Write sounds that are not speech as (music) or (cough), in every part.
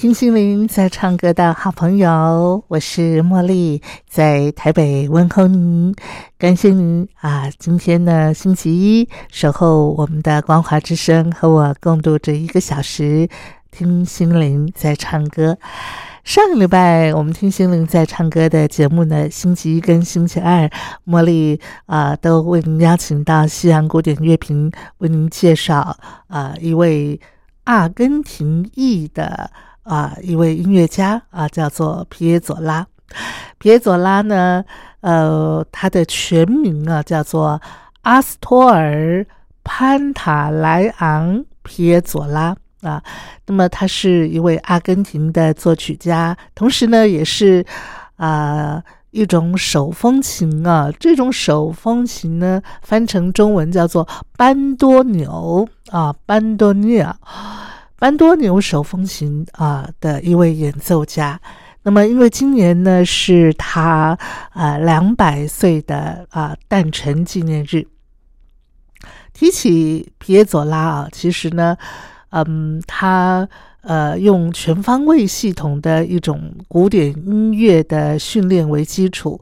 听心灵在唱歌的好朋友，我是茉莉，在台北问候您，感谢您啊！今天呢，星期一，守候我们的光华之声，和我共度这一个小时，听心灵在唱歌。上个礼拜我们听心灵在唱歌的节目呢，星期一跟星期二，茉莉啊都为您邀请到西洋古典乐评，为您介绍啊一位阿根廷裔的。啊，一位音乐家啊，叫做皮耶佐拉。皮耶佐拉呢，呃，他的全名啊叫做阿斯托尔潘塔莱昂皮耶佐拉啊。那么他是一位阿根廷的作曲家，同时呢，也是啊一种手风琴啊。这种手风琴呢，翻成中文叫做班多纽啊，班多纽。班多牛手风琴啊的一位演奏家，那么因为今年呢是他啊两百岁的啊诞辰纪念日。提起皮耶佐拉啊，其实呢，嗯，他呃用全方位系统的一种古典音乐的训练为基础，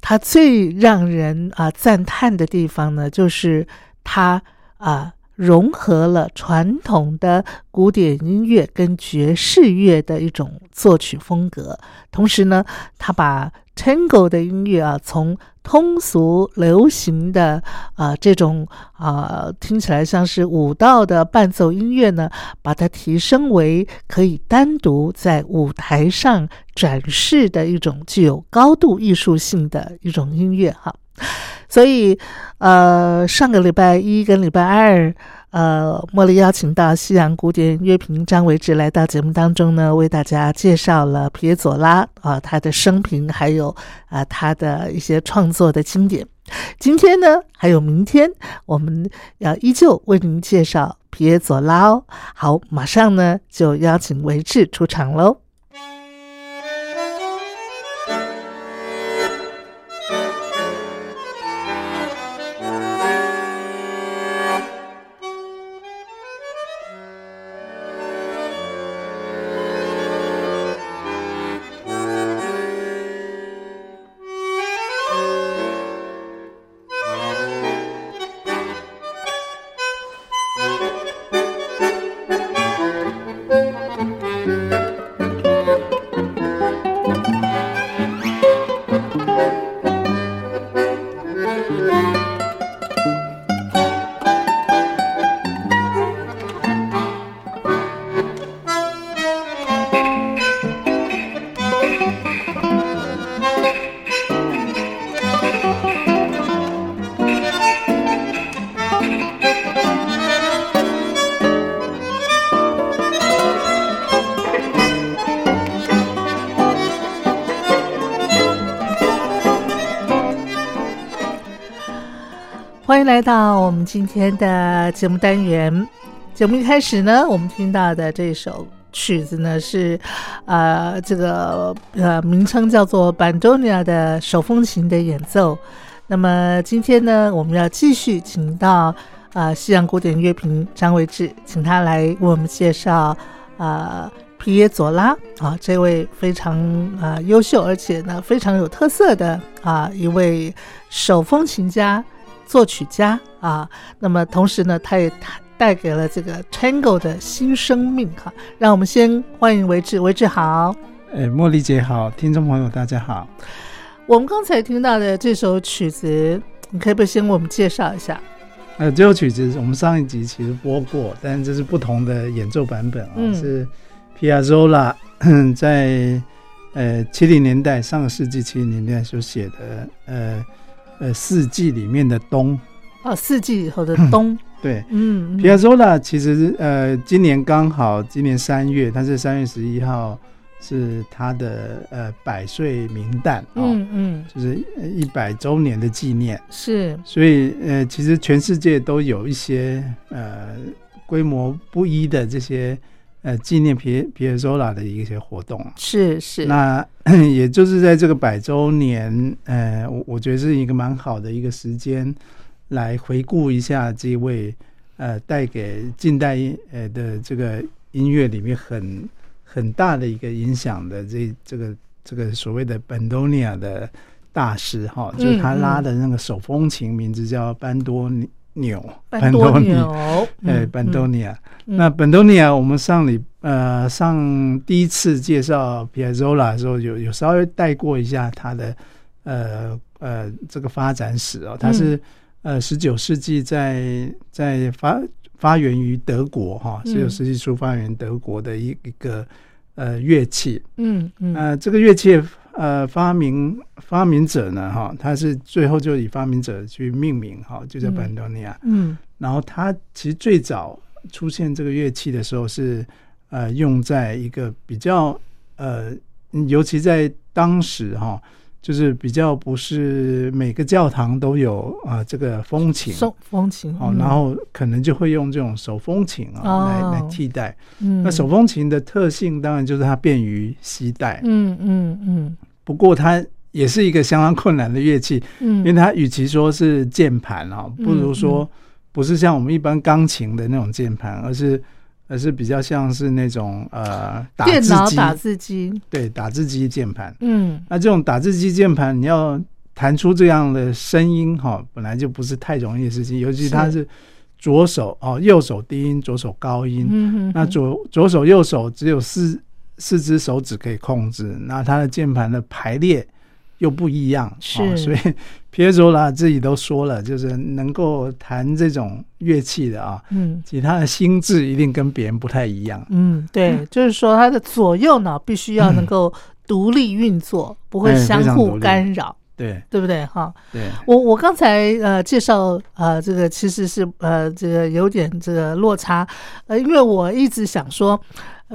他最让人啊赞叹的地方呢，就是他啊。融合了传统的古典音乐跟爵士乐的一种作曲风格，同时呢，他把 Tango 的音乐啊，从通俗流行的啊这种啊听起来像是舞蹈的伴奏音乐呢，把它提升为可以单独在舞台上展示的一种具有高度艺术性的一种音乐哈。所以，呃，上个礼拜一跟礼拜二，呃，茉莉邀请到西洋古典乐评张维志来到节目当中呢，为大家介绍了皮耶佐拉啊他的生平，还有啊他的一些创作的经典。今天呢，还有明天，我们要依旧为您介绍皮耶佐拉哦。好，马上呢就邀请维志出场喽。来到我们今天的节目单元。节目一开始呢，我们听到的这首曲子呢是，呃，这个呃名称叫做班多尼亚的手风琴的演奏。那么今天呢，我们要继续请到啊西洋古典乐评张维志，请他来为我们介绍啊皮耶佐拉啊这位非常啊优秀而且呢非常有特色的啊一位手风琴家。作曲家啊，那么同时呢，他也弹带给了这个 Tango 的新生命哈。让我们先欢迎维志，维志好。哎，茉莉姐好，听众朋友大家好。我们刚才听到的这首曲子，你可以不先为我们介绍一下？呃，这首曲子我们上一集其实播过，但是这是不同的演奏版本啊，是 Piazzolla (coughs) 在呃七零年代上个世纪七零年代所写的呃呃四季里面的冬。哦，四季以后的冬，对，嗯，Piazzolla 其实呃今年刚好今年三月，他是三月十一号。是他的呃百岁名旦嗯嗯，就是一百周年的纪念，是，所以呃，其实全世界都有一些呃规模不一的这些呃纪念皮皮耶佐拉的一些活动，是是，那 (coughs) 也就是在这个百周年，呃，我我觉得是一个蛮好的一个时间，来回顾一下这位呃带给近代呃的这个音乐里面很。很大的一个影响的这这个这个所谓的本多尼亚的大师哈，就是他拉的那个手风琴，名字叫班多纽，班多纽，哎，本多尼亚。那本多尼亚，我们上里呃上第一次介绍皮亚佐拉的时候，有有稍微带过一下他的呃呃这个发展史哦，他是呃十九世纪在在发。发源于德国，哈，十九世纪初发源德国的一一个呃乐器，嗯嗯，呃，这个乐器呃发明发明者呢，哈，他是最后就以发明者去命名，哈，就叫班多尼亚，嗯，然后他其实最早出现这个乐器的时候是呃用在一个比较呃，尤其在当时哈。就是比较不是每个教堂都有啊，这个风琴，手风琴哦，然后可能就会用这种手风琴啊来来替代。嗯，那手风琴的特性当然就是它便于携带。嗯嗯嗯。不过它也是一个相当困难的乐器，嗯，因为它与其说是键盘啊，不如说不是像我们一般钢琴的那种键盘，而是。而是比较像是那种呃，打字机打字机，对，打字机键盘。嗯，那这种打字机键盘，你要弹出这样的声音哈，本来就不是太容易的事情。尤其它是左手哦，右手低音，左手高音。嗯那左左手右手只有四四只手指可以控制，那它的键盘的排列。又不一样，是，所以皮耶佐拉自己都说了，就是能够弹这种乐器的啊，嗯，其他的心智一定跟别人不太一样，嗯，对，就是说他的左右脑必须要能够独立运作，不会相互干扰，对，对不对？哈，对，我我刚才呃介绍呃这个其实是呃这个有点这个落差，呃，因为我一直想说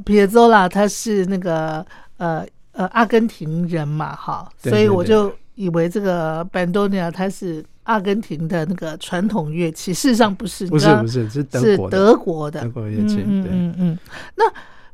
皮耶佐拉他是那个呃。呃，阿根廷人嘛，哈，所以我就以为这个班多尼亚他是阿根廷的那个传统乐器，事实上不是，不是不是是德国德国的德国乐器，嗯嗯嗯。那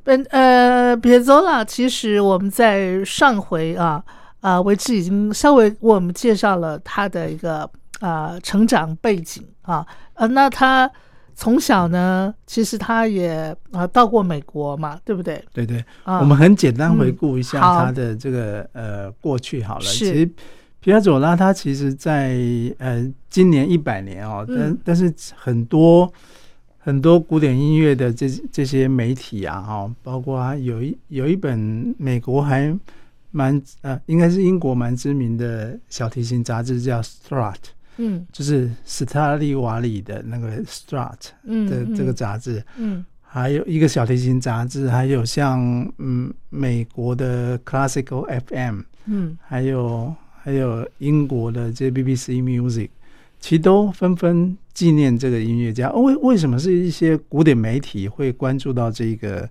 本呃，别走了。其实我们在上回啊啊，维持已经稍微为我们介绍了他的一个啊成长背景啊，呃，那他。从小呢，其实他也啊到过美国嘛，对不对？对对，我们很简单回顾一下他的这个呃过去好了。其实皮亚佐拉他其实，在呃今年一百年哦，但但是很多很多古典音乐的这这些媒体啊，哈，包括有一有一本美国还蛮呃，应该是英国蛮知名的小提琴杂志叫《Strut》。嗯，就是斯塔利瓦里的那个 Strat 的这个杂志，嗯，还有一个小提琴杂志，还有像嗯美国的 Classical FM，嗯，还有还有英国的这 BBC Music，其实都纷纷纪念这个音乐家。为为什么是一些古典媒体会关注到这个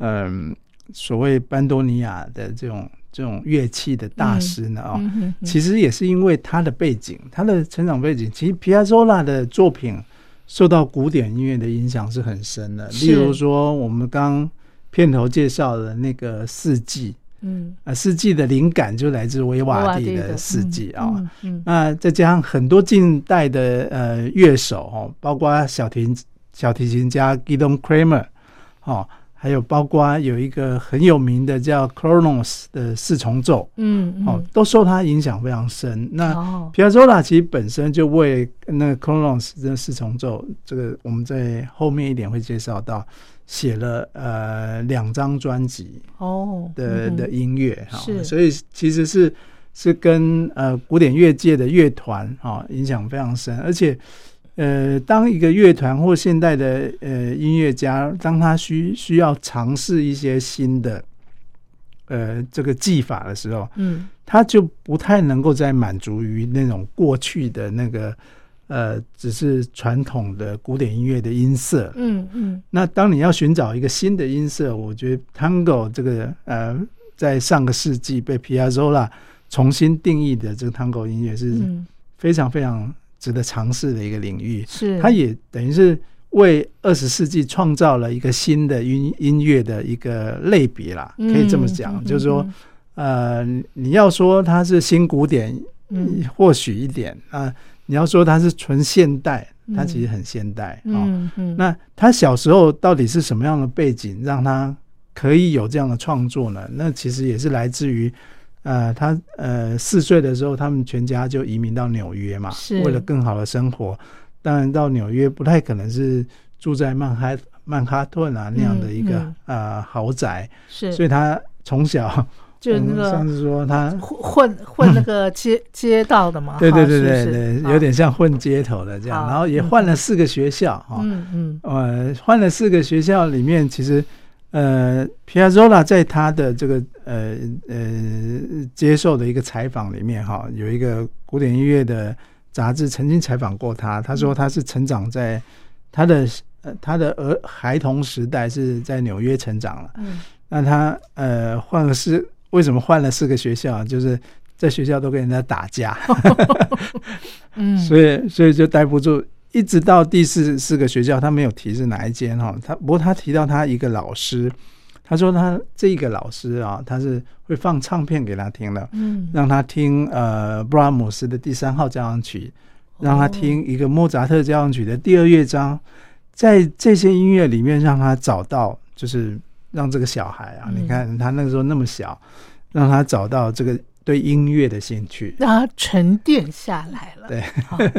嗯所谓班多尼亚的这种？这种乐器的大师呢？哦，其实也是因为他的背景，他的成长背景。其实皮亚佐拉的作品受到古典音乐的影响是很深的。例如说，我们刚片头介绍的那个《四季》，嗯，啊，《四季》的灵感就来自维瓦蒂的《四季》啊。那再加上很多近代的呃乐手哦，包括小提小提琴家 Gideon Kramer 哦。还有包括有一个很有名的叫 Cronos 的四重奏，嗯，哦，都受他影响非常深。那皮亚佐拉其实本身就为那个 Cronos 这四重奏，这个我们在后面一点会介绍到，写了呃两张专辑哦的的音乐哈，是，所以其实是是跟呃古典乐界的乐团哈影响非常深，而且。呃，当一个乐团或现代的呃音乐家，当他需需要尝试一些新的呃这个技法的时候，嗯，他就不太能够再满足于那种过去的那个呃只是传统的古典音乐的音色，嗯嗯。那当你要寻找一个新的音色，我觉得 Tango 这个呃，在上个世纪被 Piazzolla 重新定义的这个 Tango 音乐是非常非常。值得尝试的一个领域，是它也等于是为二十世纪创造了一个新的音音乐的一个类别啦，可以这么讲，就是说，呃，你要说它是新古典，嗯，或许一点啊，你要说它是纯现代，它其实很现代啊。那他小时候到底是什么样的背景，让他可以有这样的创作呢？那其实也是来自于。呃，他呃四岁的时候，他们全家就移民到纽约嘛，为了更好的生活。当然，到纽约不太可能是住在曼哈曼哈顿啊那样的一个呃豪宅，是。所以他从小就那个上次说他混混那个 (laughs) 街街道的嘛，对对对对对，有点像混街头的这样。然后也换了四个学校哈，嗯嗯，呃，换了四个学校里面，其实。呃，皮亚佐拉在他的这个呃呃接受的一个采访里面，哈，有一个古典音乐的杂志曾经采访过他。他说他是成长在他的呃他的儿孩童时代是在纽约成长了。嗯，那他呃换了四，为什么换了四个学校？就是在学校都跟人家打架，(laughs) (laughs) 嗯，所以所以就待不住。一直到第四四个学校，他没有提是哪一间哈。他不过他提到他一个老师，他说他这一个老师啊，他是会放唱片给他听的，嗯，让他听呃布拉姆斯的第三号交响曲，让他听一个莫扎特交响曲的第二乐章，在这些音乐里面让他找到，就是让这个小孩啊，你看他那个时候那么小，让他找到这个。对音乐的兴趣，让他沉淀下来了。对，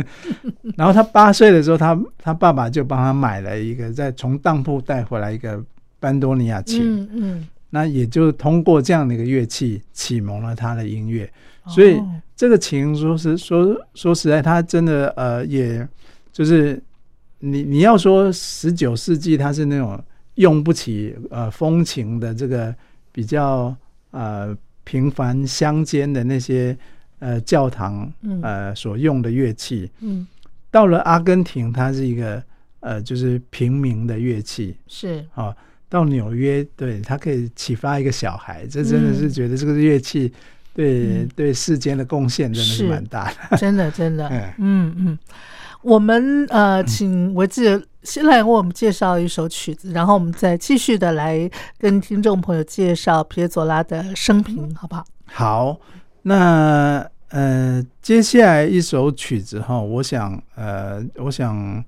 (laughs) 然后他八岁的时候，他他爸爸就帮他买了一个，在从当铺带回来一个班多尼亚琴。嗯嗯，那也就通过这样的一个乐器启蒙了他的音乐。所以这个琴，说是说说实在，他真的呃，也就是你你要说十九世纪，他是那种用不起呃风情的这个比较呃。平凡乡间的那些呃教堂呃所用的乐器，嗯，到了阿根廷，它是一个呃就是平民的乐器，是。啊，到纽约，对它可以启发一个小孩，这真的是觉得这个乐器对对世间的贡献真的是蛮大的，(laughs) 真的真的，嗯嗯。我们呃，请维志先来为我们介绍一首曲子，然后我们再继续的来跟听众朋友介绍皮耶佐拉的生平，好不好？好，那呃，接下来一首曲子哈，我想呃，我想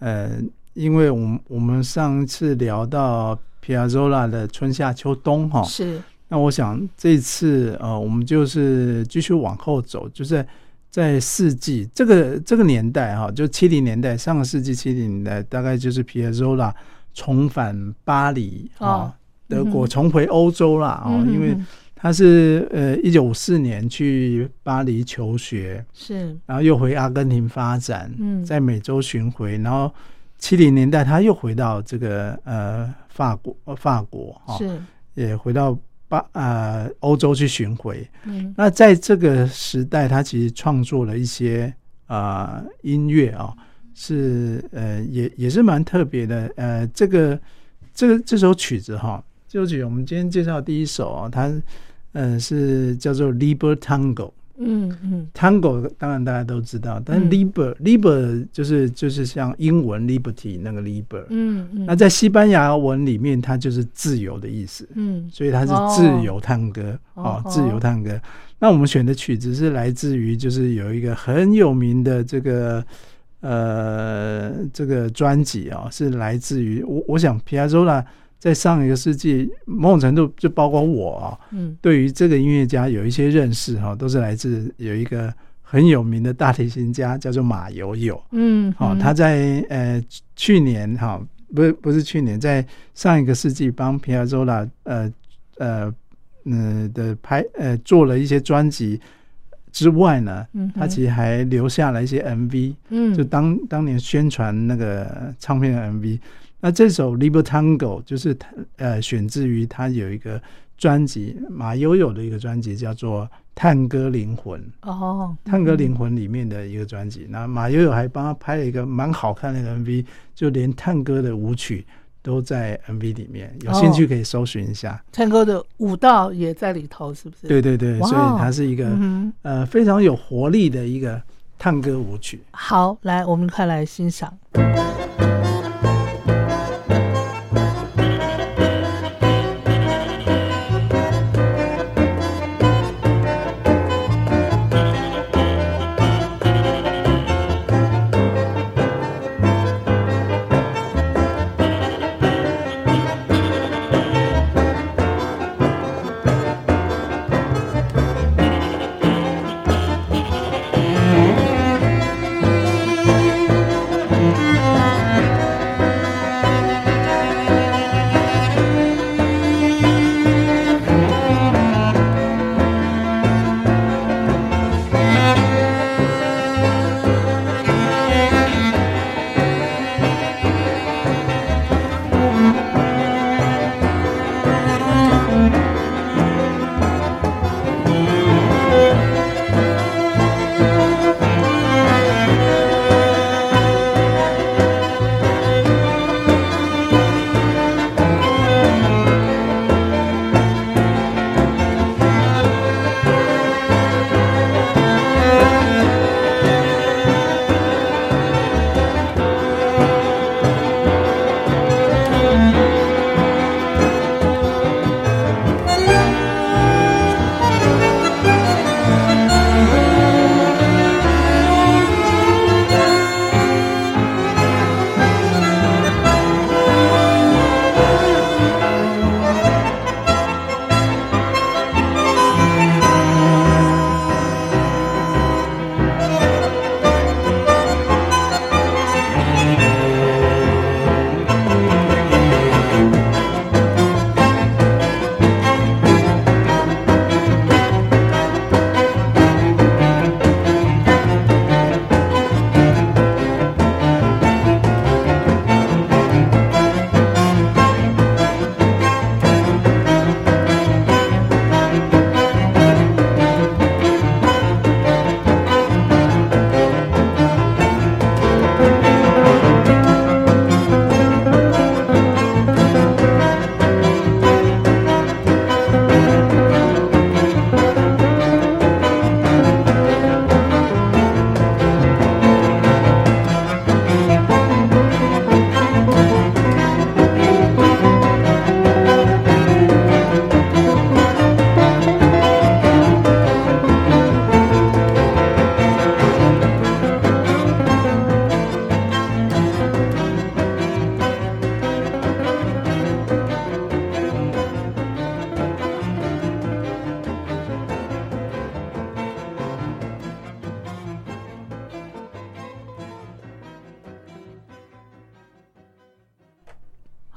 呃，因为我们我们上次聊到皮亚佐拉的春夏秋冬哈，是，那我想这次呃，我们就是继续往后走，就是。在世纪这个这个年代哈，就七零年代，上个世纪七零年代，大概就是皮耶佐拉重返巴黎啊，德国重回欧洲啦啊，因为他是呃一九五四年去巴黎求学，是，然后又回阿根廷发展，嗯。在美洲巡回，然后七零年代他又回到这个呃法国法国哈，是，也回到。巴呃，欧洲去巡回，嗯，那在这个时代，他其实创作了一些啊音乐啊，是呃也也是蛮特别的。呃，这个这个这首曲子哈，这首曲我们今天介绍第一首啊，它呃是叫做《Liber Tango》。嗯嗯，Tango 当然大家都知道，但是 Liber Liber 就是就是像英文 Liberty 那个 Liber，嗯嗯，那在西班牙文里面它就是自由的意思，嗯，所以它是自由探戈，哦，自由探戈。那我们选的曲子是来自于就是有一个很有名的这个呃这个专辑啊，是来自于我我想皮亚佐拉在上一个世纪，某种程度就包括我啊，嗯，对于这个音乐家有一些认识哈，都是来自有一个很有名的大提琴家叫做马友友，嗯，好，他在呃去年哈，不是不是去年，在上一个世纪帮皮亚佐拉呃呃嗯的拍呃做了一些专辑之外呢，嗯，他其实还留下了一些 MV，嗯，就当当年宣传那个唱片的 MV。那这首《Liber Tango》就是他呃选自于他有一个专辑马友友的一个专辑，叫做《探戈灵魂》哦，《探戈灵魂》里面的一个专辑。那马友友还帮他拍了一个蛮好看的 MV，就连探戈的舞曲都在 MV 里面。有兴趣可以搜寻一下，探戈的舞蹈也在里头，是不是？对对对，所以它是一个呃非常有活力的一个探戈舞曲。好，来我们快来欣赏。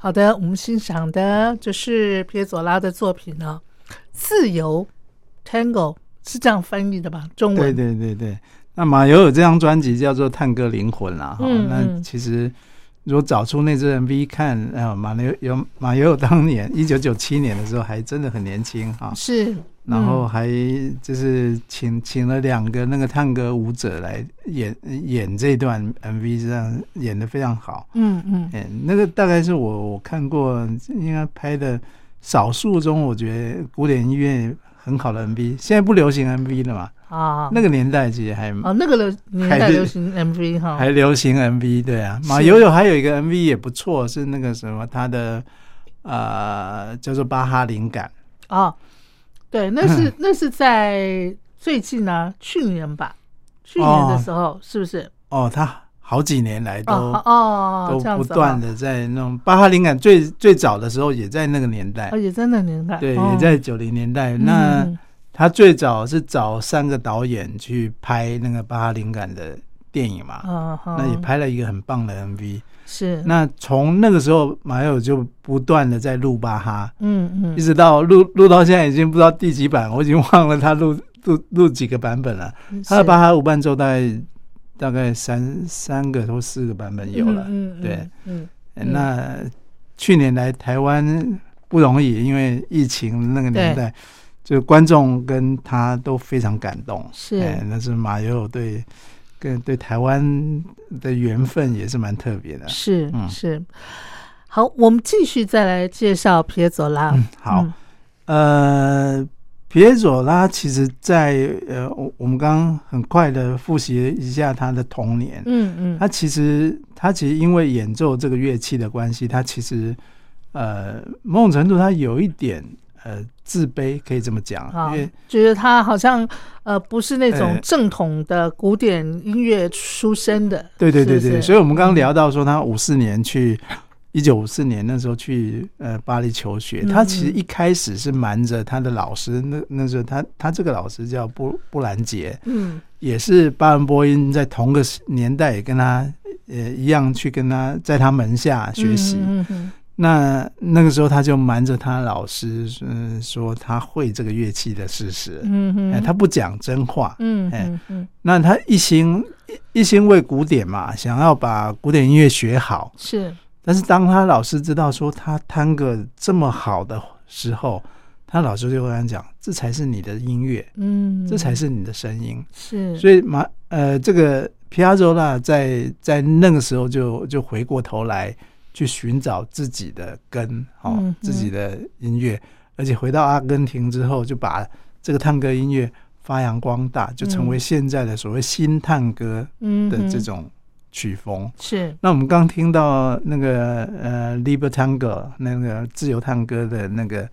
好的，我们欣赏的就是皮佐拉的作品呢，《自由 Tango》是这样翻译的吧？中文？对对对对。那马友友这张专辑叫做《探戈灵魂》啦，哈。那其实如果找出那支 MV 看，啊，马友友马友友当年一九九七年的时候还真的很年轻哈。是。然后还就是请请了两个那个探戈舞者来演演这段 MV，这样演的非常好。嗯嗯，哎，那个大概是我我看过应该拍的少数中，我觉得古典音乐很好的 MV。现在不流行 MV 了嘛？啊，那个年代其实还啊，那个流年代流行 MV 哈，还流行 MV 对啊。马友友还有一个 MV 也不错，是那个什么他的呃叫做巴哈灵感啊。对，那是 (laughs) 那是在最近呢，去年吧，去年的时候是不是？哦，他好几年来都哦都不断的在那种巴哈灵感最最早的时候也在那个年代，也在那个年代，对，也在九零年代。那他最早是找三个导演去拍那个巴哈灵感的电影嘛，那也拍了一个很棒的 MV。是，那从那个时候马友就不断的在录巴哈，嗯嗯，一直到录录到现在已经不知道第几版，我已经忘了他录录录几个版本了。他的巴哈无伴奏大概大概三三个或四个版本有了，嗯对，嗯，那去年来台湾不容易，因为疫情那个年代，就观众跟他都非常感动，是，那是马友对。跟对台湾的缘分也是蛮特别的，是是。好，我们继续再来介绍皮耶佐拉。好，呃，皮耶佐拉其实，在呃，我我们刚刚很快的复习一下他的童年。嗯嗯，他其实他其实因为演奏这个乐器的关系，他其实呃，某种程度他有一点。呃，自卑可以这么讲，因为觉得他好像呃不是那种正统的古典音乐出身的。对对对对，所以我们刚刚聊到说，他五四年去一九五四年那时候去呃巴黎求学，他其实一开始是瞒着他的老师，那那时候他他这个老师叫布布兰杰，嗯，也是巴伦波音在同个年代也跟他呃一样去跟他在他门下学习。那那个时候，他就瞒着他老师，嗯，说他会这个乐器的事实，嗯哼，哎，他不讲真话，嗯，哎，那他一心一心为古典嘛，想要把古典音乐学好，是。但是当他老师知道说他弹个这么好的时候，他老师就跟他讲，这才是你的音乐，嗯，这才是你的声音，是。所以马呃，这个皮亚佐拉在在那个时候就就回过头来。去寻找自己的根，哦，自己的音乐，而且回到阿根廷之后，就把这个探戈音乐发扬光大，就成为现在的所谓新探戈的这种曲风。是。那我们刚听到那个呃，Libertango 那个自由探戈的那个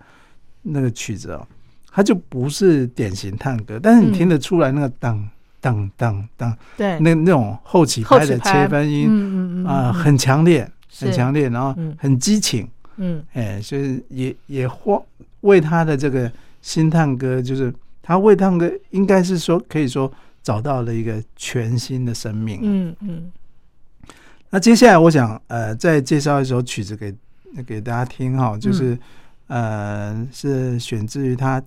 那个曲子哦，它就不是典型探戈，但是你听得出来那个当当当当，对，那那种后起拍的切分音，嗯嗯啊，很强烈。很强烈，然后很激情，嗯，哎，所以也也花为他的这个新探歌，就是他为探歌，应该是说可以说找到了一个全新的生命，嗯嗯。那接下来我想呃再介绍一首曲子给给大家听哈，就是呃是选自于他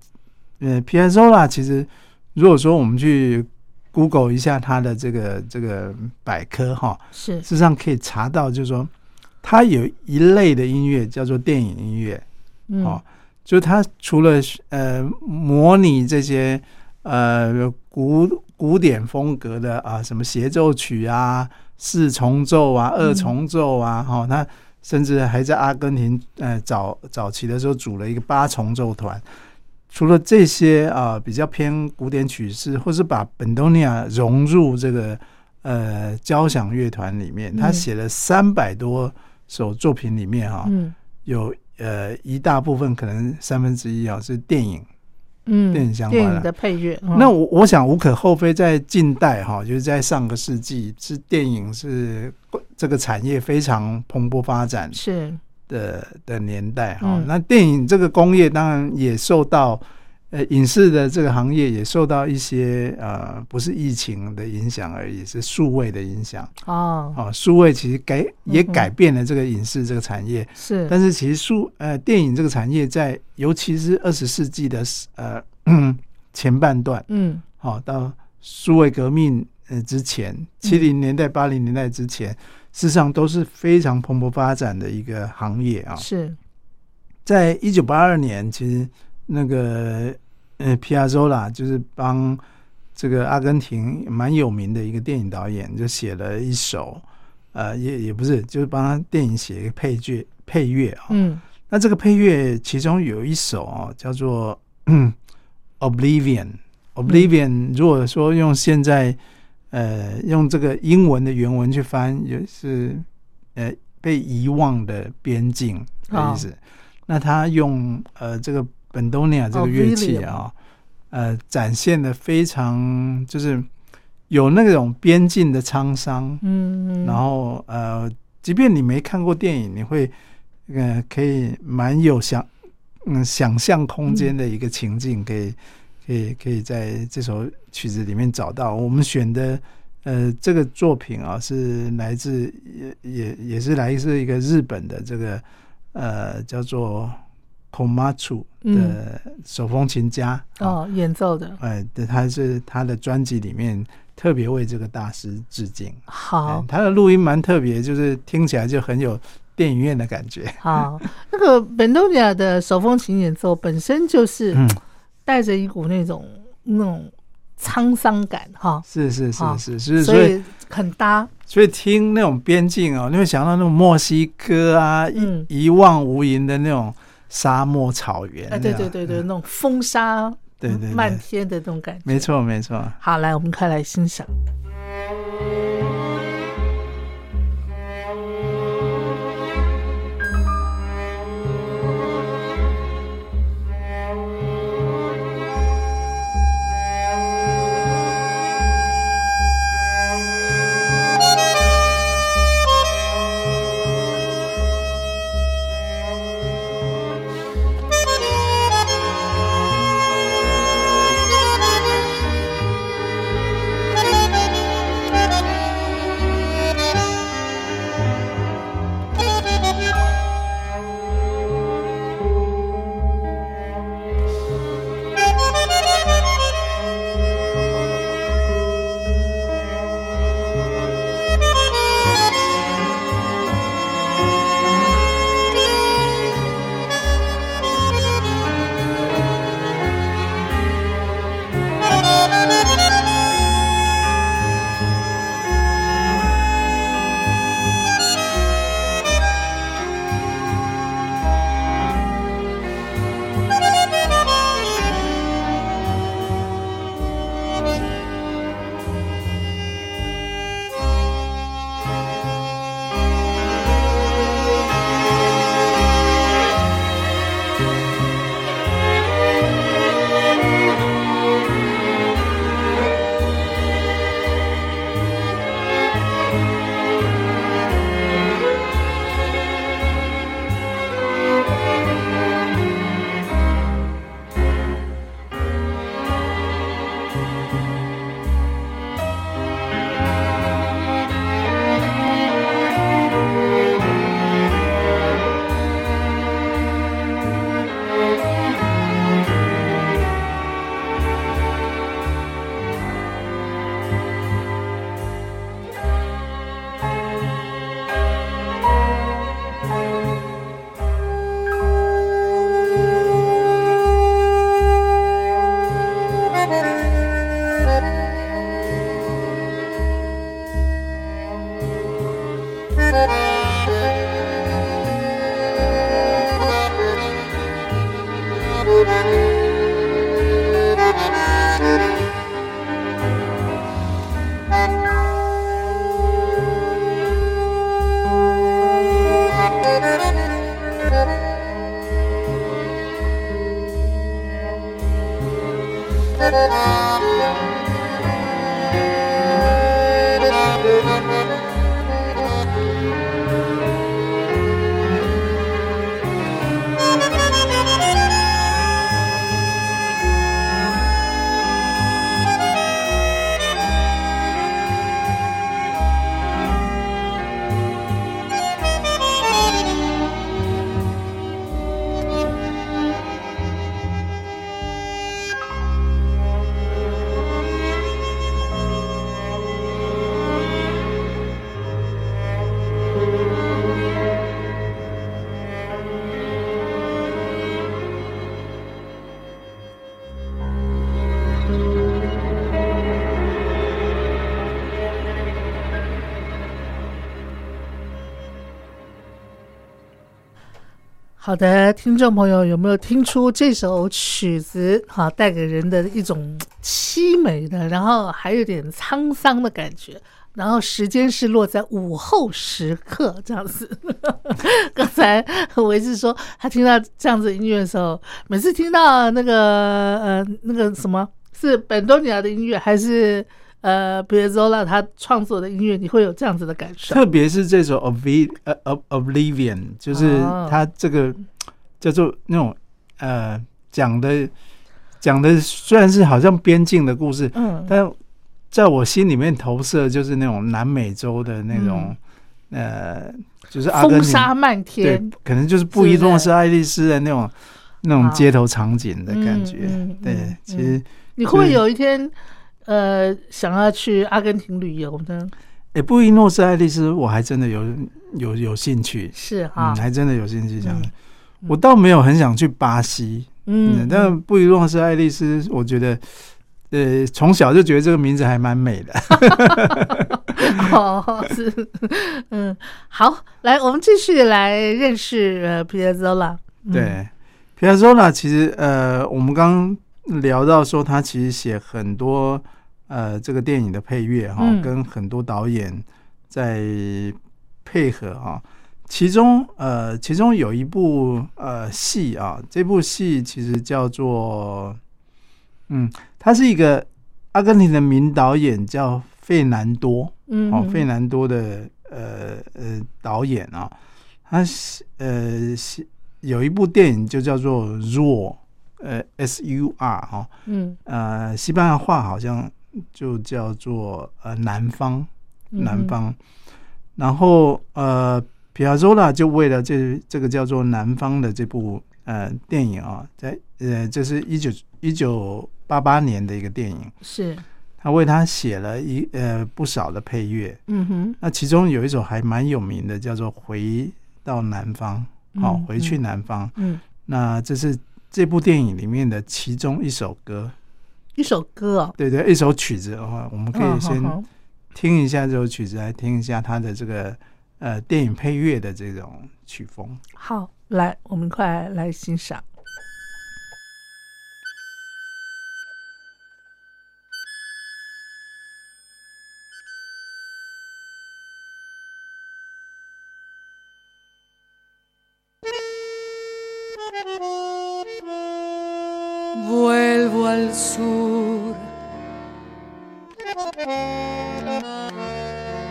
呃皮埃佐拉，其实如果说我们去 Google 一下他的这个这个百科哈，是事实上可以查到，就是说。它有一类的音乐叫做电影音乐，哦，就它除了呃模拟这些呃古古典风格的啊，什么协奏曲啊、四重奏啊、二重奏啊，哈，他甚至还在阿根廷呃早早期的时候组了一个八重奏团。除了这些啊，比较偏古典曲式，或是把本多尼亚融入这个呃交响乐团里面，他写了三百多。首作品里面哈，有呃一大部分可能三分之一啊是电影，嗯，电影相关的配乐。那我我想无可厚非，在近代哈，就是在上个世纪，是电影是这个产业非常蓬勃发展是的的年代哈。那电影这个工业当然也受到。呃，影视的这个行业也受到一些呃，不是疫情的影响而已，是数位的影响哦。哦，数位其实改也改变了这个影视这个产业。是，但是其实数呃电影这个产业在，尤其是二十世纪的呃前半段，嗯，好到数位革命呃之前，七零年代八零年代之前，事实上都是非常蓬勃发展的一个行业啊。是在一九八二年，其实那个。呃，皮亚佐拉就是帮这个阿根廷蛮有名的一个电影导演，就写了一首，呃，也也不是，就是帮他电影写一个配乐配乐啊。嗯，那这个配乐其中有一首哦，叫做《Oblivion》。Oblivion，如果说用现在呃用这个英文的原文去翻，也是呃被遗忘的边境的意思。那他用呃这个。本多尼亚这个乐器啊，呃，展现的非常就是有那种边境的沧桑，嗯，然后呃，即便你没看过电影，你会呃可以蛮有想嗯想象空间的一个情境，可以可以可以在这首曲子里面找到。我们选的呃这个作品啊，是来自也也也是来自一个日本的这个呃叫做。Komatsu 的手风琴家。哦，演奏的。哎，对，他是他的专辑里面特别为这个大师致敬。好，他的录音蛮特别，就是听起来就很有电影院的感觉。好，那个本多尼亚的手风琴演奏本身就是带着一股那种那种沧桑感，哈，是是是是，所以很搭。所以听那种边境哦，你会想到那种墨西哥啊，一一望无垠的那种。沙漠草原，哎，对对对对，那种风沙，对对，漫天的那种感觉，没错没错。好，来，我们快来欣赏。好的，听众朋友，有没有听出这首曲子哈带给人的一种凄美的，然后还有点沧桑的感觉？然后时间是落在午后时刻这样子。(laughs) 刚才我一直说，他听到这样子音乐的时候，每次听到那个呃那个什么是本多尼亚的音乐，还是呃，比如 Zola 他创作的音乐，你会有这样子的感受？特别是这首 Oblivion，呃，Oblivion，就是他这个叫做那种呃讲的讲的虽然是好像边境的故事，嗯，但在我心里面投射就是那种南美洲的那种呃，就是风沙漫天，对，可能就是布宜诺斯艾利斯的那种那种街头场景的感觉。对，其实你会不会有一天？呃，想要去阿根廷旅游呢？哎，布宜诺斯艾利斯，我还真的有有有兴趣，是哈，还真的有兴趣想。我倒没有很想去巴西，嗯，但布宜诺斯艾利斯，我觉得，呃，从小就觉得这个名字还蛮美的。(laughs) 哦，是，嗯，好，来，我们继续来认识呃皮亚佐拉。对，皮亚佐拉，其实呃，我们刚。聊到说，他其实写很多呃这个电影的配乐哈，跟很多导演在配合哈。其中呃，其中有一部呃戏啊，这部戏其实叫做嗯，他是一个阿根廷的名导演叫费南多，嗯，哦，费南多的呃呃导演啊，他呃有一部电影就叫做弱。呃，S U R 哈，嗯，呃，西班牙话好像就叫做呃南方，南方。然后呃，皮亚佐拉就为了这这个叫做南方的这部呃电影啊，在呃，这是一九一九八八年的一个电影，是他为他写了一呃不少的配乐，嗯哼。那其中有一首还蛮有名的，叫做《回到南方》，好，回去南方。嗯，那这是。这部电影里面的其中一首歌，一首歌哦，对对，一首曲子的话，我们可以先听一下这首曲子，来听一下它的这个呃电影配乐的这种曲风。好，来，我们快来欣赏。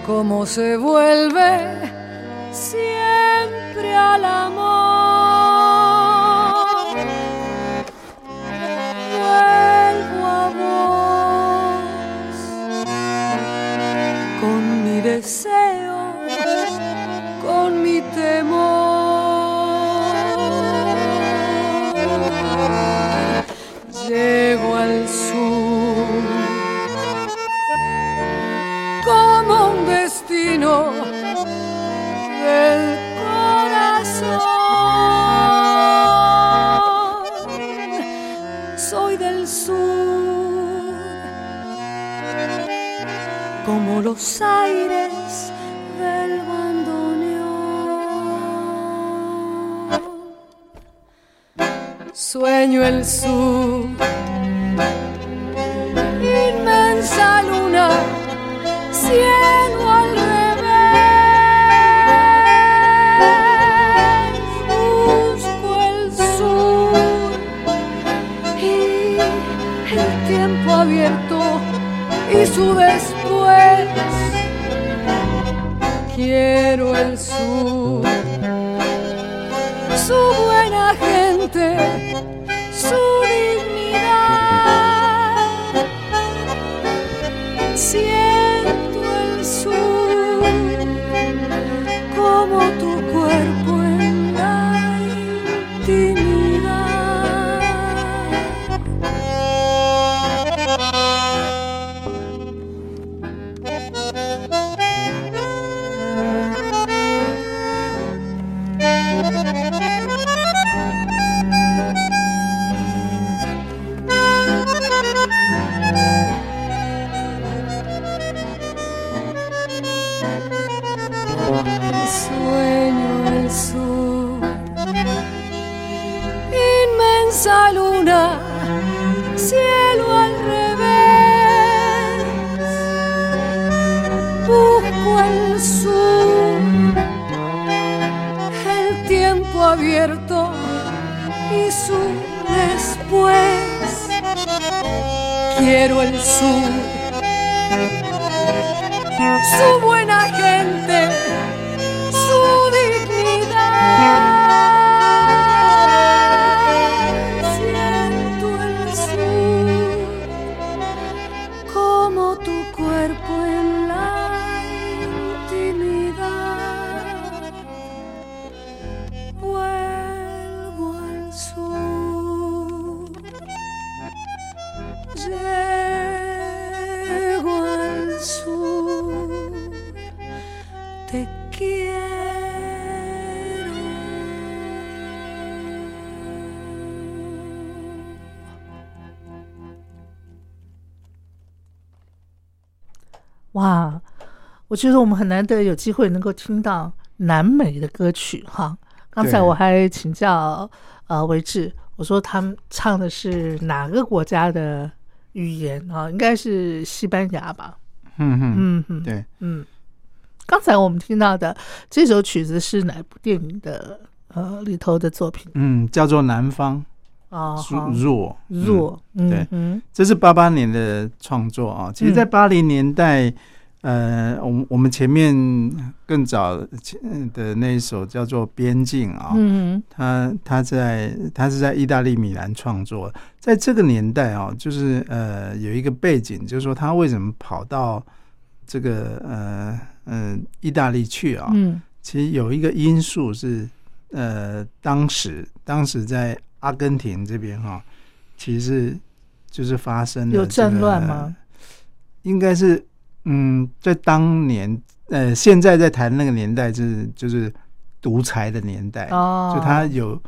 Cómo se vuelve siempre al amor. los aires del bandoneón. Sueño el sur, inmensa luna, cielo al revés. Busco el sur y el tiempo abierto y su deseo Quiero el sur, su buena gente, 觉得我们很难得有机会能够听到南美的歌曲哈。刚才我还请教呃维志，我说他们唱的是哪个国家的语言啊？应该是西班牙吧？嗯嗯嗯嗯，对，嗯。刚才我们听到的这首曲子是哪部电影的呃里头的作品？嗯，叫做《南方》哦，弱弱，对，嗯这是八八年的创作啊。其实，在八零年代，呃，我我们前面更早的那一首叫做《边境》啊，嗯，他他在他是在意大利米兰创作，在这个年代啊，就是呃有一个背景，就是说他为什么跑到这个呃。嗯，意大利去啊，嗯，其实有一个因素是，呃，当时当时在阿根廷这边哈，其实就是发生了有战乱吗？应该是，嗯，在当年，呃，现在在谈那个年代，就是就是独裁的年代哦，就他有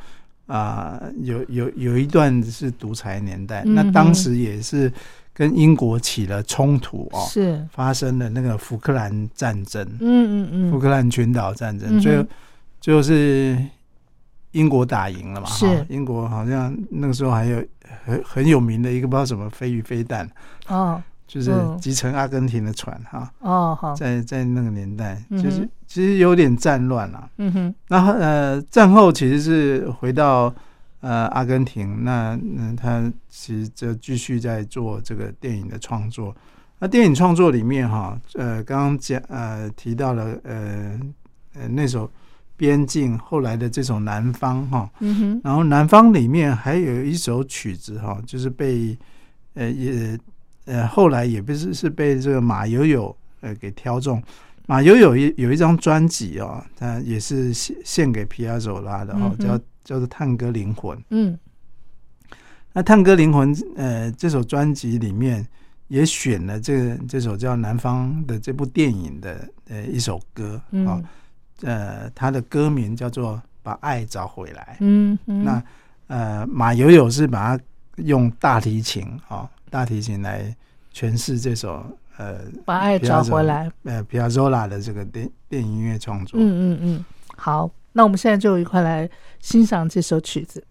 啊，有有有一段是独裁年代，那当时也是。跟英国起了冲突哦，是。发生了那个福克兰战争，嗯嗯嗯，福克兰群岛战争，最后就是英国打赢了嘛，是。英国好像那个时候还有很很有名的一个不知道什么飞鱼飞弹哦，就是集成阿根廷的船哈，哦好，在在那个年代，就是其实有点战乱了，嗯哼，然后呃战后其实是回到。呃，阿根廷，那那他其实就继续在做这个电影的创作。那电影创作里面哈，呃，刚刚讲呃提到了呃呃那首《边境》，后来的这首《南方》哈，嗯哼，然后《南方》里面还有一首曲子哈，就是被呃也呃后来也不是是被这个马友友呃给挑中。马友友一有一张专辑哦，他也是献献给皮亚佐拉的哦，叫。叫做《探戈灵魂》。嗯，那《探戈灵魂》呃，这首专辑里面也选了这这首叫《南方》的这部电影的呃一首歌啊。呃，它的歌名叫做《把爱找回来》。嗯，那呃，马友友是把它用大提琴啊，大提琴来诠释这首呃《把爱找回来》呃皮亚佐拉的这个电电影音乐创作。嗯嗯嗯，好。那我们现在就一块来欣赏这首曲子。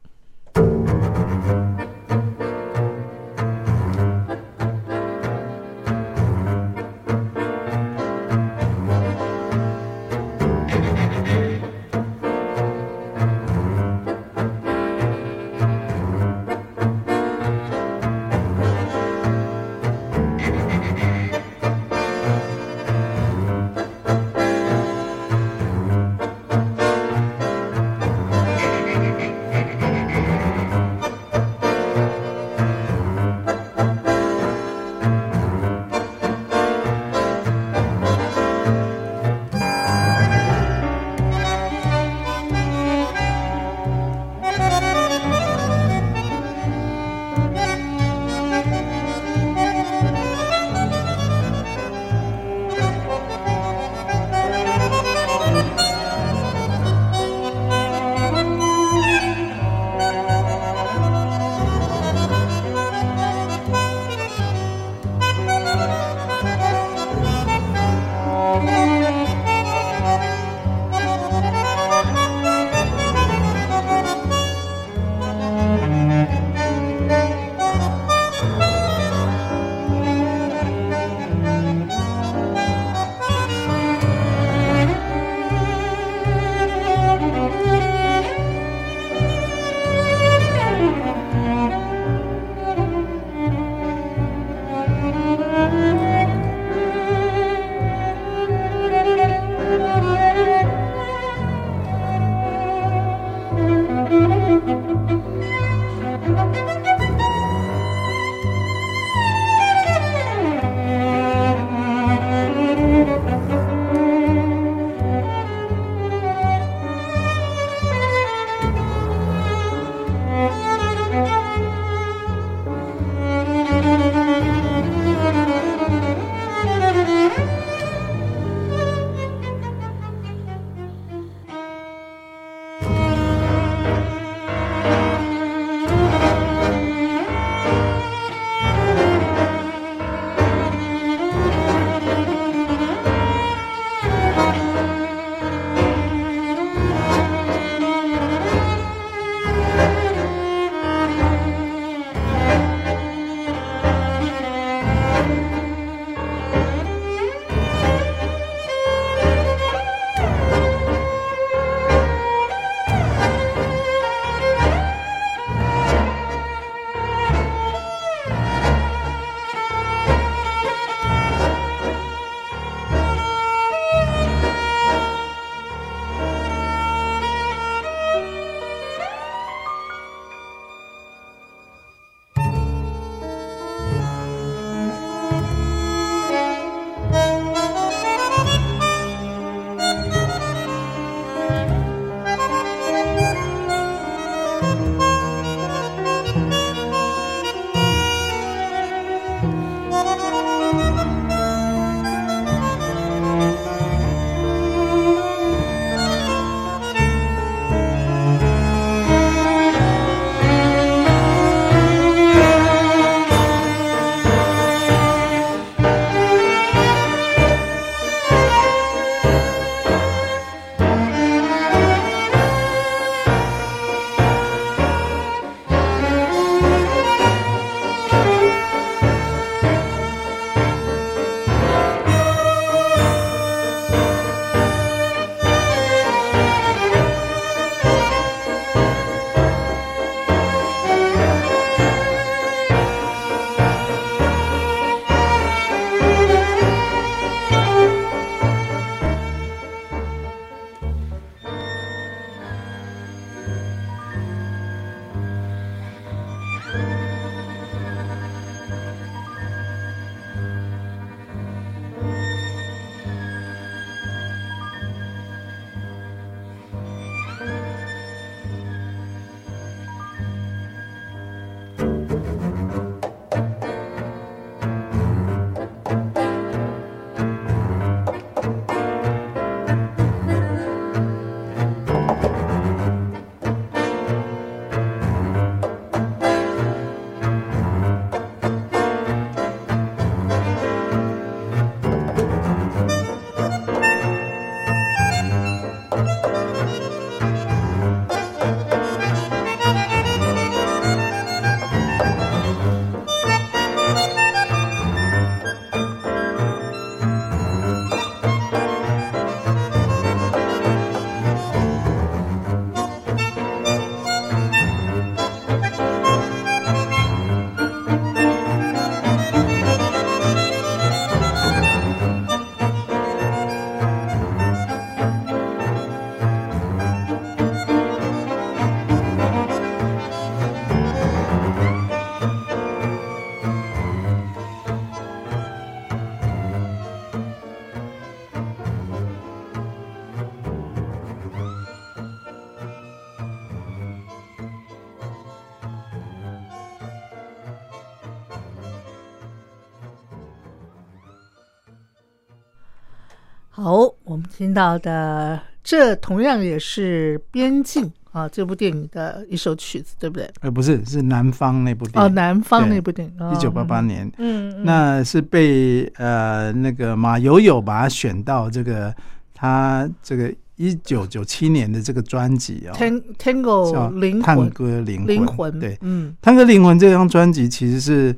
听到的这同样也是《边境》啊，这部电影的一首曲子，对不对？呃，不是，是南方那部电影。哦，南方那部电影，一九八八年。嗯，那是被呃那个马友友把它选到这个他这个一九九七年的这个专辑哦，Tango 灵探戈灵魂，对，嗯，探戈灵魂这张专辑其实是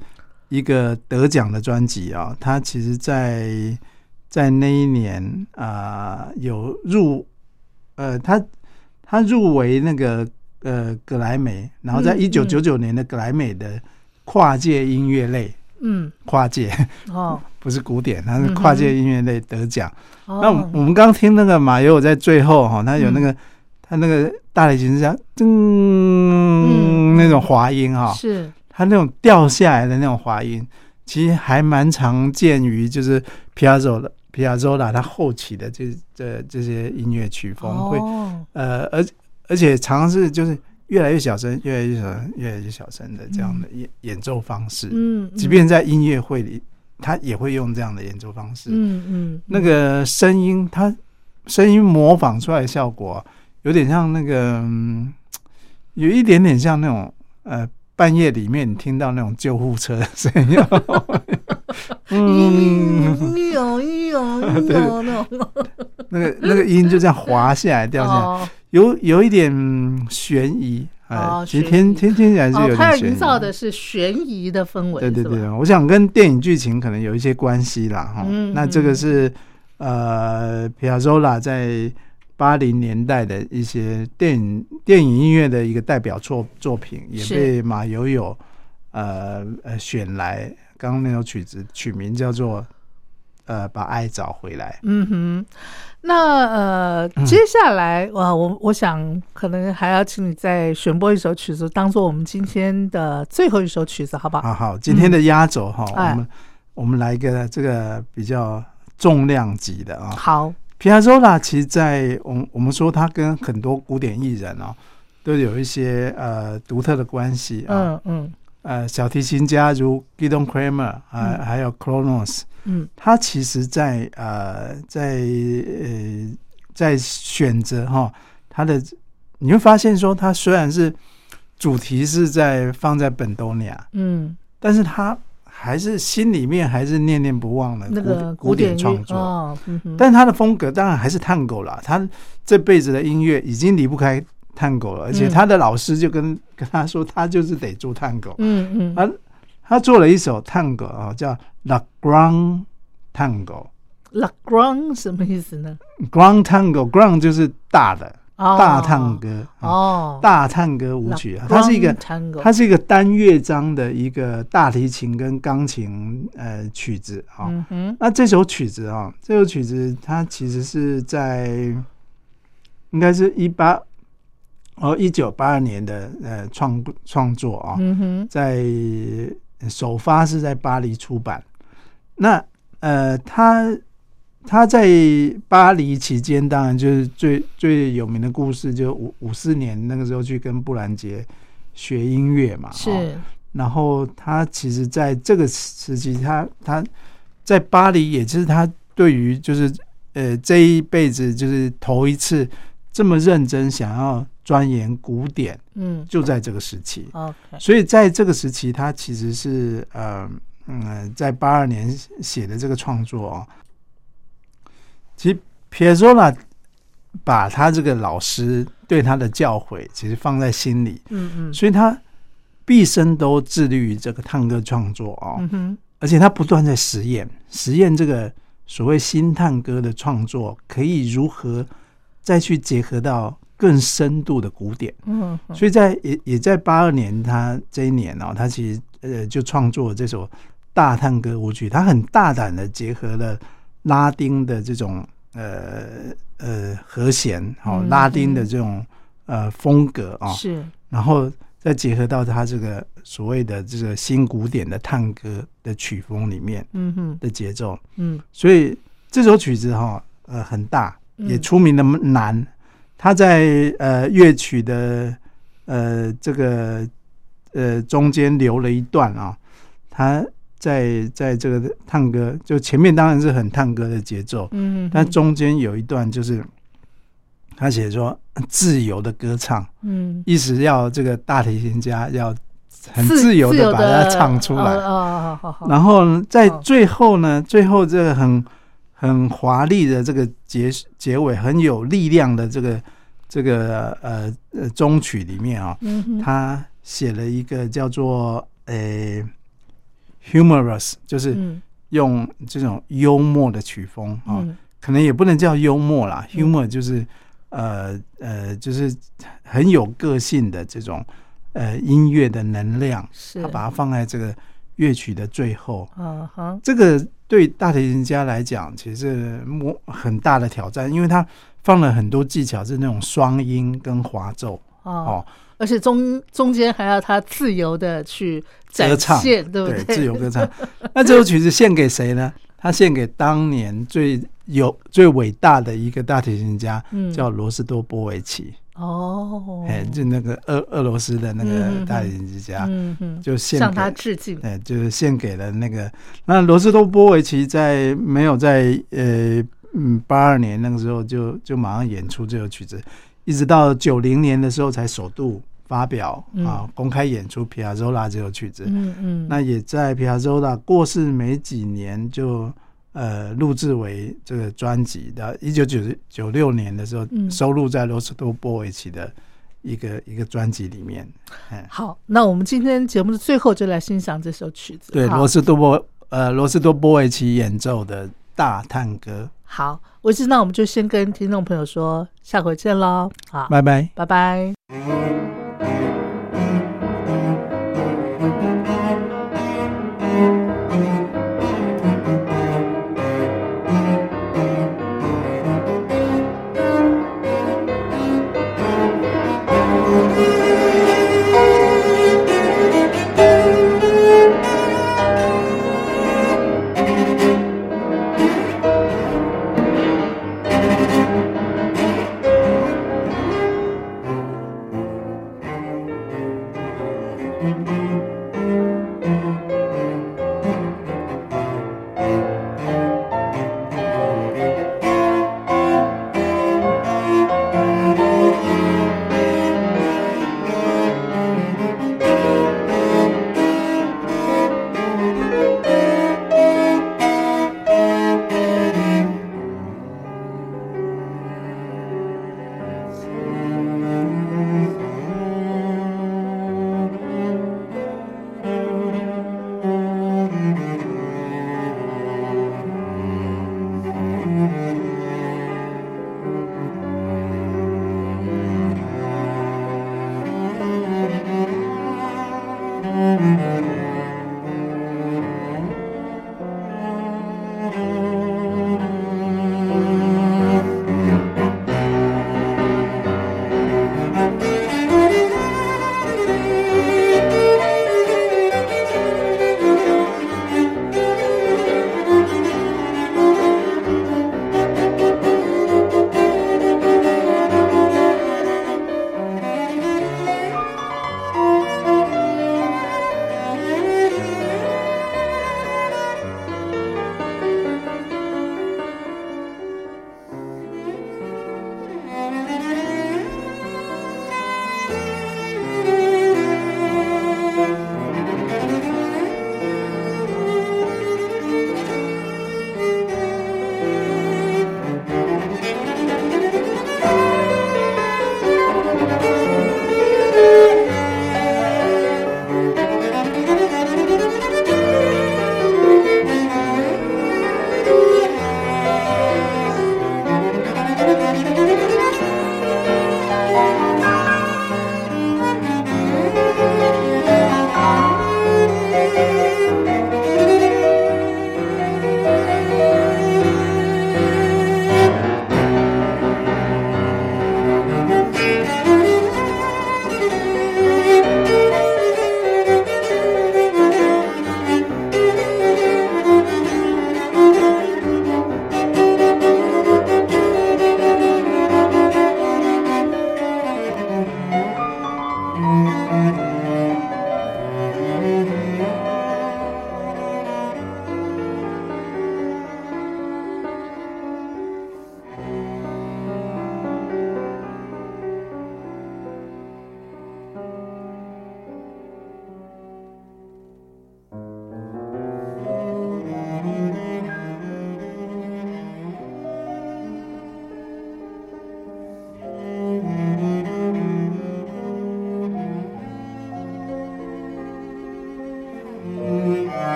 一个得奖的专辑啊，它其实，在在那一年啊，有入呃，他他入围那个呃格莱美，然后在一九九九年的格莱美的跨界音乐类，嗯，跨界哦，(laughs) 不是古典，他是跨界音乐类得奖。那我们刚听那个马友在最后哈，他有那个他那个大提琴是像噔那种滑音哈，是。他那种掉下来的那种滑音，其实还蛮常见于就是皮亚佐的。皮亚佐拉他后期的这这这些音乐曲风会呃，而而且常常是就是越来越小声，越来越小声，越来越小声的这样的演演奏方式。嗯，即便在音乐会里，他也会用这样的演奏方式。嗯嗯，那个声音，他声音模仿出来的效果，有点像那个，有一点点像那种呃，半夜里面你听到那种救护车的声音。(laughs) 嗯，那种，那个那个音就这样滑下来掉下来，有有一点悬疑啊。其实听听听起来是有点悬疑。它营造的是悬疑的氛围。对对对，我想跟电影剧情可能有一些关系啦。哈，那这个是呃，皮亚佐拉在八零年代的一些电影电影音乐的一个代表作作品，也被马友友呃呃选来。刚刚那首曲子取名叫做“呃，把爱找回来”。嗯哼，那呃，接下来哇，我我想可能还要请你再选播一首曲子，当做我们今天的最后一首曲子，好不好？好好，今天的压轴哈，我们我们来一个这个比较重量级的啊。好，皮亚佐拉其实，在我我们说他跟很多古典艺人哦，都有一些呃独特的关系啊。嗯嗯。呃，小提琴家如 Gideon Kramer 啊，还有 Kronos，嗯，他其实，在呃，在呃，在选择哈，他的你会发现说，他虽然是主题是在放在本多尼亚，嗯，但是他还是心里面还是念念不忘的那个古典创作，嗯，但他的风格当然还是探戈了，他这辈子的音乐已经离不开。探戈了，而且他的老师就跟跟他说，他就是得做探戈。嗯嗯，他他做了一首探戈啊，叫《La Grand Tango》。La Grand 什么意思呢？Grand Tango，Grand 就是大的大探戈哦，大探戈舞曲啊，它是一个它是一个单乐章的一个大提琴跟钢琴呃曲子啊。嗯哼，那这首曲子啊，这首曲子它其实是在应该是一八。哦，一九八二年的呃创创作啊，在首发是在巴黎出版。那呃，他他在巴黎期间，当然就是最最有名的故事，就五五四年那个时候去跟布兰杰学音乐嘛。是。然后他其实在这个时期，他他在巴黎，也就是他对于就是呃这一辈子就是头一次这么认真想要。钻研古典，嗯，就在这个时期，OK。所以在这个时期，他其实是呃嗯，在八二年写的这个创作啊。其实皮亚佐拉把他这个老师对他的教诲，其实放在心里，嗯嗯，所以他毕生都致力于这个探戈创作啊，嗯哼，而且他不断在实验，实验这个所谓新探戈的创作可以如何再去结合到。更深度的古典，嗯，所以在也也在八二年，他这一年哦，他其实呃就创作了这首大探戈舞曲，他很大胆的结合了拉丁的这种呃呃和弦，好拉丁的这种呃风格啊，是，然后再结合到他这个所谓的这个新古典的探戈的曲风里面，嗯哼。的节奏，嗯，所以这首曲子哈呃很大，也出名的难。他在呃乐曲的呃这个呃中间留了一段啊，他在在这个探戈，就前面当然是很探戈的节奏，嗯，但中间有一段就是他写说自由的歌唱，嗯，意思要这个大提琴家要很自由的把它唱出来，哦，好好。然后在最后呢，最后这个很很华丽的这个结结尾，很有力量的这个这个呃呃中曲里面啊，他写了一个叫做呃。humorous 就是用这种幽默的曲风啊，可能也不能叫幽默啦。humor 就是呃呃，就是很有个性的这种呃音乐的能量，他把它放在这个乐曲的最后。啊哈，这个对大提琴家来讲，其实摸很大的挑战，因为他放了很多技巧，是那种双音跟滑奏哦。而且中中间还要他自由的去歌唱，对不对？自由歌唱。那这首曲子献给谁呢？他献给当年最有最伟大的一个大提琴家，叫罗斯多波维奇。哦，哎，就那个俄俄罗斯的那个大提琴家，嗯嗯，就献向他致敬。哎，就是献给了那个那罗斯托波维奇，在没有在呃嗯八二年那个时候就就马上演出这首曲子。一直到九零年的时候才首度发表啊，公开演出皮亚佐拉这首曲子。嗯嗯，那也在皮亚佐拉过世没几年就呃录制为这个专辑的，一九九九六年的时候收录在罗斯多波维奇的一个一个专辑里面。好，那我们今天节目的最后就来欣赏这首曲子。对，罗斯多波呃罗斯多波维奇演奏的大探戈。好，我知那我们就先跟听众朋友说，下回见喽。好，拜拜，拜拜。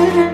Mm-hmm.